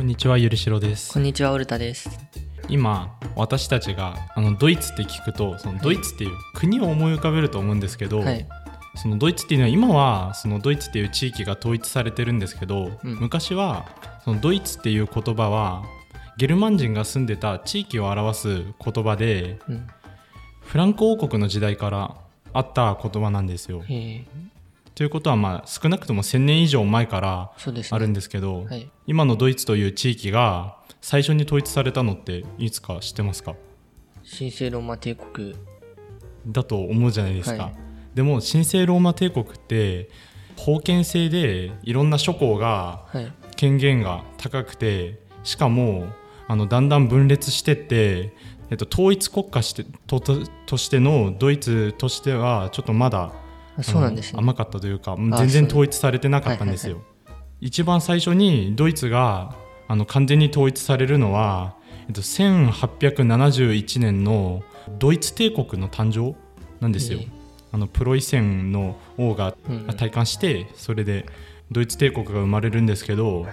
こんにちはゆりしろですこんにちは、オルタです。今私たちがあのドイツって聞くとそのドイツっていう国を思い浮かべると思うんですけど、はい。そのドイツっていうのは今はそのドイツっていう地域が統一されてるんですけど、うん昔はそのドイツっていう言葉はゲルマン人が住んでた地域を表す言葉でうん。フランク王国の時代からあった言葉なんですよ。えー、ということはまあ少なくとも1000年以上前から。あるんですけど、はい。今のドイツという地域が最初に統一されたのっていつか知ってますか？神聖ローマ帝国。だと思うじゃないですか、はいでも神聖ローマ帝国って封建制でいろんな諸侯がはい。権限が高くてしかもあのだんだん分裂してって、えっと、統一国家してとととしてのドイツとしてはちょっとまだあそうなんですね。甘かったというか全然統一されてなかったんですよ。一番最初にドイツがあの完全に統一されるのは、えっと、1871年のドイツ帝国の誕生なんですよ。ええあのプロイセンの王がうんうん体感してそれでドイツ帝国が生まれるんですけど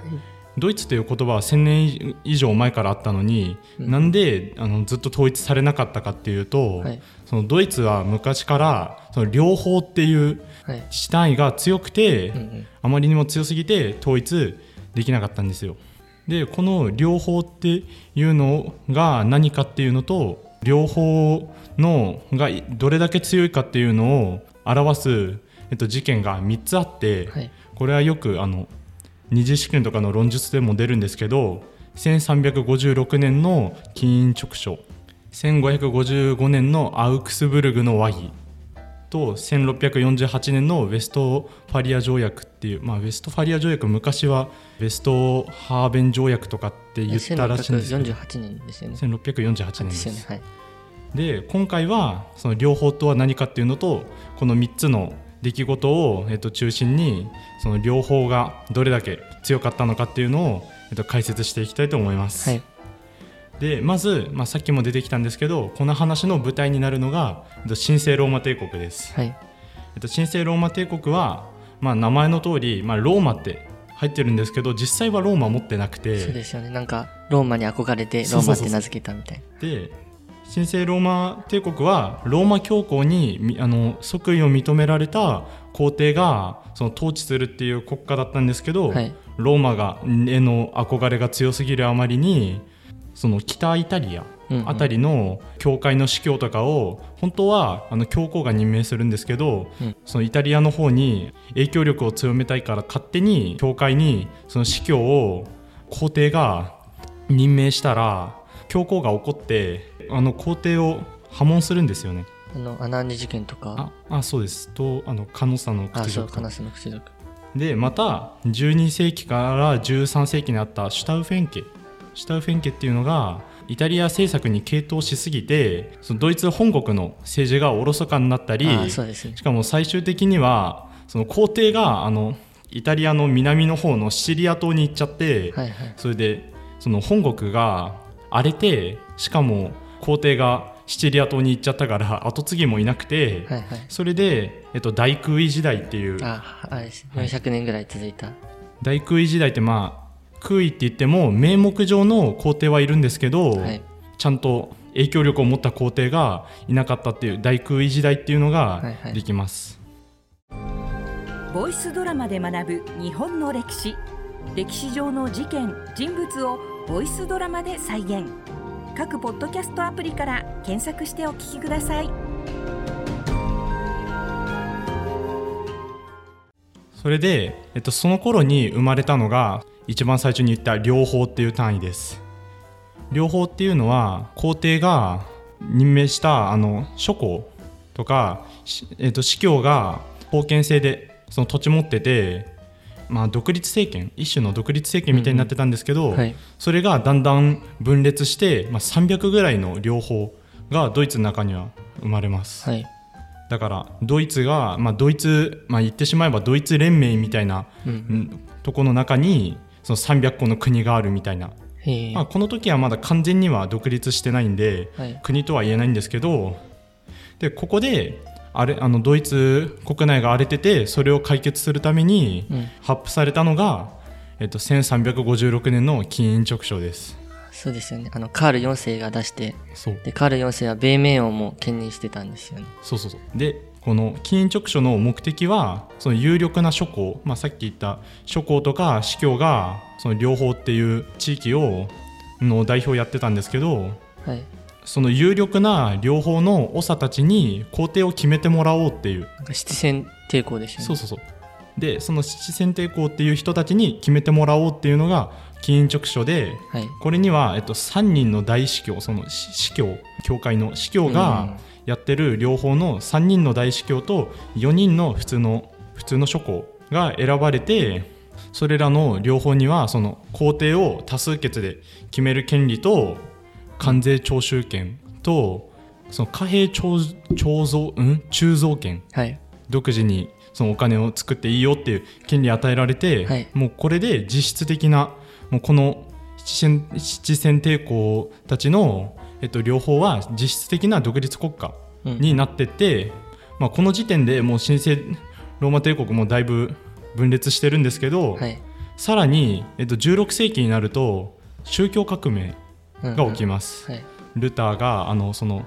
ドイツという言葉は1000年以上前からあったのに、うんなんであのずっと統一されなかったかっていうと、はい。そのドイツは昔からその両方っていうはい。自治単位が強くて、うんうん。あまりにも強すぎて統一できなかったんですよ。でこの両方っていうのが何かっていうのと両方のがどれだけ強いかっていうのを表す、えっと、事件が3つあって、はい。これはよくあの二次試験とかの論述でも出るんですけど1356年の金印直書1555年のアウクスブルグの和議と1648年のウェストファリア条約っていう、まあ、ウェストファリア条約昔はウェストハーベン条約とかって言ったらしいんですけど1648年ですよね。1648年でですよね。すはい。で今回はその両方とは何かっていうのとこの3つの出来事を、えっと、中心にその両方がどれだけ強かったのかっていうのを、えっと、解説していきたいと思います。はい。でまず、まあ、さっきも出てきたんですけどこの話の舞台になるのが、えっと、神聖ローマ帝国です。はい。えっと、神聖ローマ帝国は、まあ、名前の通り、まあ、ローマって入ってるんですけど実際はローマ持ってなくそうてですよね。なんか、ローマに憧れて、ローマって名付けたみたいな。で神聖ローマ帝国はローマ教皇にみあの即位を認められた皇帝がその統治するっていう国家だったんですけど、はい。ローマがへの憧れが強すぎるあまりにその北イタリアあたりの教会の司教とかを本当はあの教皇が任命するんですけど、うん。そのイタリアの方に影響力を強めたいから勝手に教会にその司教を皇帝が任命したら教皇が怒ってあの皇帝を破門するんですよね。あの、アナンジ事件とか、ああそうです。とあのカノサの屈辱。でまた12世紀から13世紀にあったシュタウフェン家シュタウフェン家っていうのがイタリア政策に傾倒しすぎてそのドイツ本国の政治がおろそかになったりねし。かも最終的にはその皇帝があのイタリアの南の方のシチリア島に行っちゃって、はいはい。それでその本国が荒れてしかも皇帝がシチリア島に行っちゃったから後継ぎもいなくて、はいはい。それで、えっと、大空位時代っていうあ、あれです。400年ぐらい続いた。大空位時代ってまあ空位って言っても名目上の皇帝はいるんですけど、はい。ちゃんと影響力を持った皇帝がいなかったっていう大空位時代っていうのがはいはいできます。ボイスドラマで学ぶ日本の歴史歴史上の事件人物をボイスドラマで再現各ポッドキャストアプリから検索してお聞きくださいそれで、えっと、その頃に生まれたのが一番最初に言った両方っていう単位です。両方っていうのは皇帝が任命したあの諸侯とか、しえっと、司教が封建制でその土地持ってて、まあ、独立政権一種の独立政権みたいになってたんですけど、はい。それがだんだん分裂して、まあ、300ぐらいの両方がドイツの中には生まれます。はい。だからドイツが、まあ、ドイツ、まあ、言ってしまえばドイツ連盟みたいな、うんうんとこの中にその300個の国があるみたいな。まあ、この時はまだ完全には独立してないんではい。国とは言えないんですけどでここであれあのドイツ国内が荒れててそれを解決するためにうん。発布されたのが、えっと、1356年の金印直書ですそうですよね。あの、カール4世が出して、で、カール4世は米名王も兼任してたんですよね。そうそうそうでこの金印直書の目的はその有力な諸侯、まあ、さっき言った諸侯とか司教がその両方っていう地域をの代表をやってたんですけどはい。その有力な両方の長たちに皇帝を決めてもらおうっていうなんか七戦抵抗ですよね。そうそうそうでその七選帝公っていう人たちに決めてもらおうっていうのが金印直書ではい。これには、えっと、3人の大司教その司司教教会の司教がやってる両方の3人の大司教と4人の普通の普通の諸侯が選ばれてそれらの両方にはその皇帝を多数決で決める権利と関税徴収権とその貨幣徴徴蔵うん鋳造権はい。独自にそのお金を作っていいよっていう権利与えられて、はいもうこれで実質的なもうこの七戦七戦帝公たちの、えっと、両方は実質的な独立国家うんになってって、まあ、この時点でもう神聖ローマ帝国もだいぶ分裂してるんですけど、はい。さらに、えっと、16世紀になると宗教革命うんが起きます。はい。ルターがあのその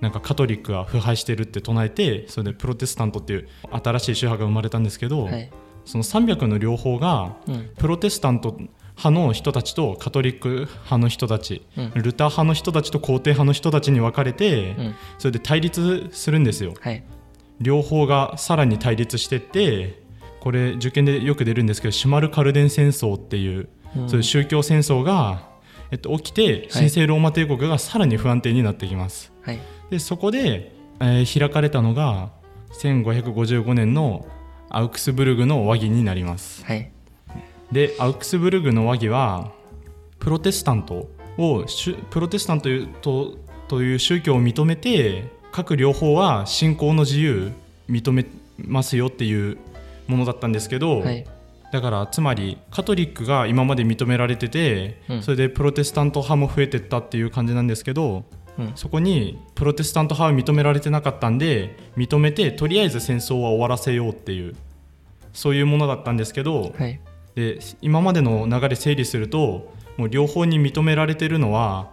なんかカトリックが腐敗してるって唱えてそれでプロテスタントっていう新しい宗派が生まれたんですけど、はい。その300の両方がうん。プロテスタント派の人たちとカトリック派の人たち、うんルター派の人たちと皇帝派の人たちに分かれて、うん。それで対立するんですよはい。両方がさらに対立してってこれ受験でよく出るんですけどシュマルカルデン戦争っていう、うんそういう宗教戦争が、えっと、起きて神聖ローマ帝国がさらに不安定になってきます、はい。でそこで、えー開かれたのが1555年のアウクスブルグの和議になりますはい。でアウクスブルグの和議はプロテスタントをプロテスタントというとという宗教を認めて各両方は信仰の自由認めますよっていうものだったんですけど、はい。だからつまりカトリックが今まで認められてて、うんそれでプロテスタント派も増えてったっていう感じなんですけどうん。そこにプロテスタント派は認められてなかったんで認めてとりあえず戦争は終わらせようっていうそういうものだったんですけど、はい。で今までの流れ整理するともう両方に認められてるのは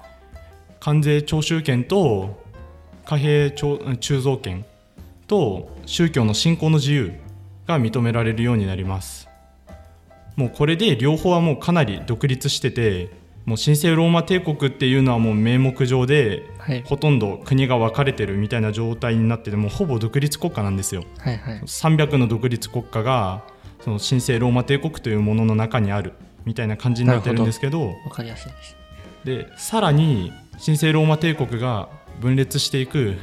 関税徴収権と貨幣徴鋳造権と宗教の信仰の自由が認められるようになりますもうこれで両方はもうかなり独立しててもう神聖ローマ帝国っていうのはもう名目上ではい。ほとんど国が分かれてるみたいな状態になっててもうほぼ独立国家なんですよはい。はい。300の独立国家がその神聖ローマ帝国というものの中にあるみたいな感じになってるんですけどわかりやすいです。でさらに神聖ローマ帝国が分裂していく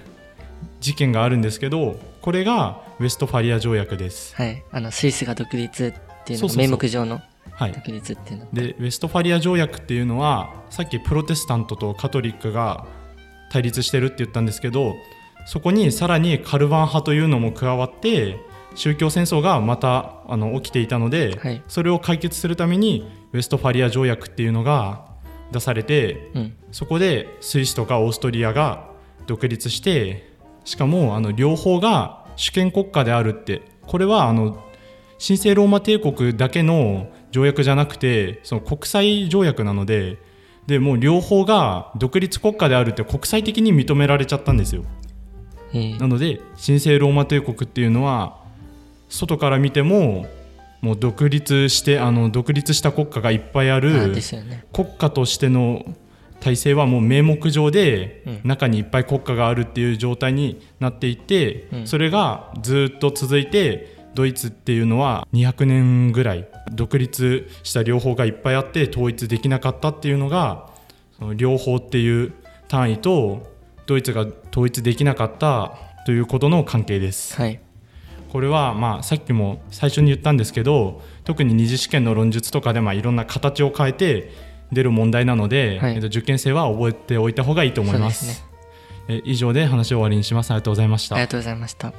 事件があるんですけどこれがウェストファリア条約です。はい。あの、スイスが独立っていうの名目上のはい、独立っていうの。でウェストファリア条約っていうのはさっきプロテスタントとカトリックが対立してるって言ったんですけどそこにさらにカルバン派というのも加わって宗教戦争がまたあの起きていたので、はい。それを解決するためにウェストファリア条約っていうのが出されてうん。そこでスイスとかオーストリアが独立してしかもあの両方が主権国家であるってこれはあの神聖ローマ帝国だけの条約じゃなくてその国際条約なのででもう両方が独立国家であるって国際的に認められちゃったんですよ。え。ーなので神聖ローマ帝国っていうのは外から見てももう独立してあの独立した国家がいっぱいあある。国家としての体制はもう名目上でうん中にいっぱい国家があるっていう状態になっていて、うんそれがずっと続いてドイツっていうのは200年ぐらい独立した両方がいっぱいあって統一できなかったっていうのがその両方っていう単位とドイツが統一できなかったということの関係です。はい。これはまあさっきも最初に言ったんですけど特に二次試験の論述とかでまあいろんな形を変えて出る問題なので、はい。えっと、受験生は覚えておいた方がいいと思います。すえ以上で話を終わりにします。ありがとうございました。ありがとうございました。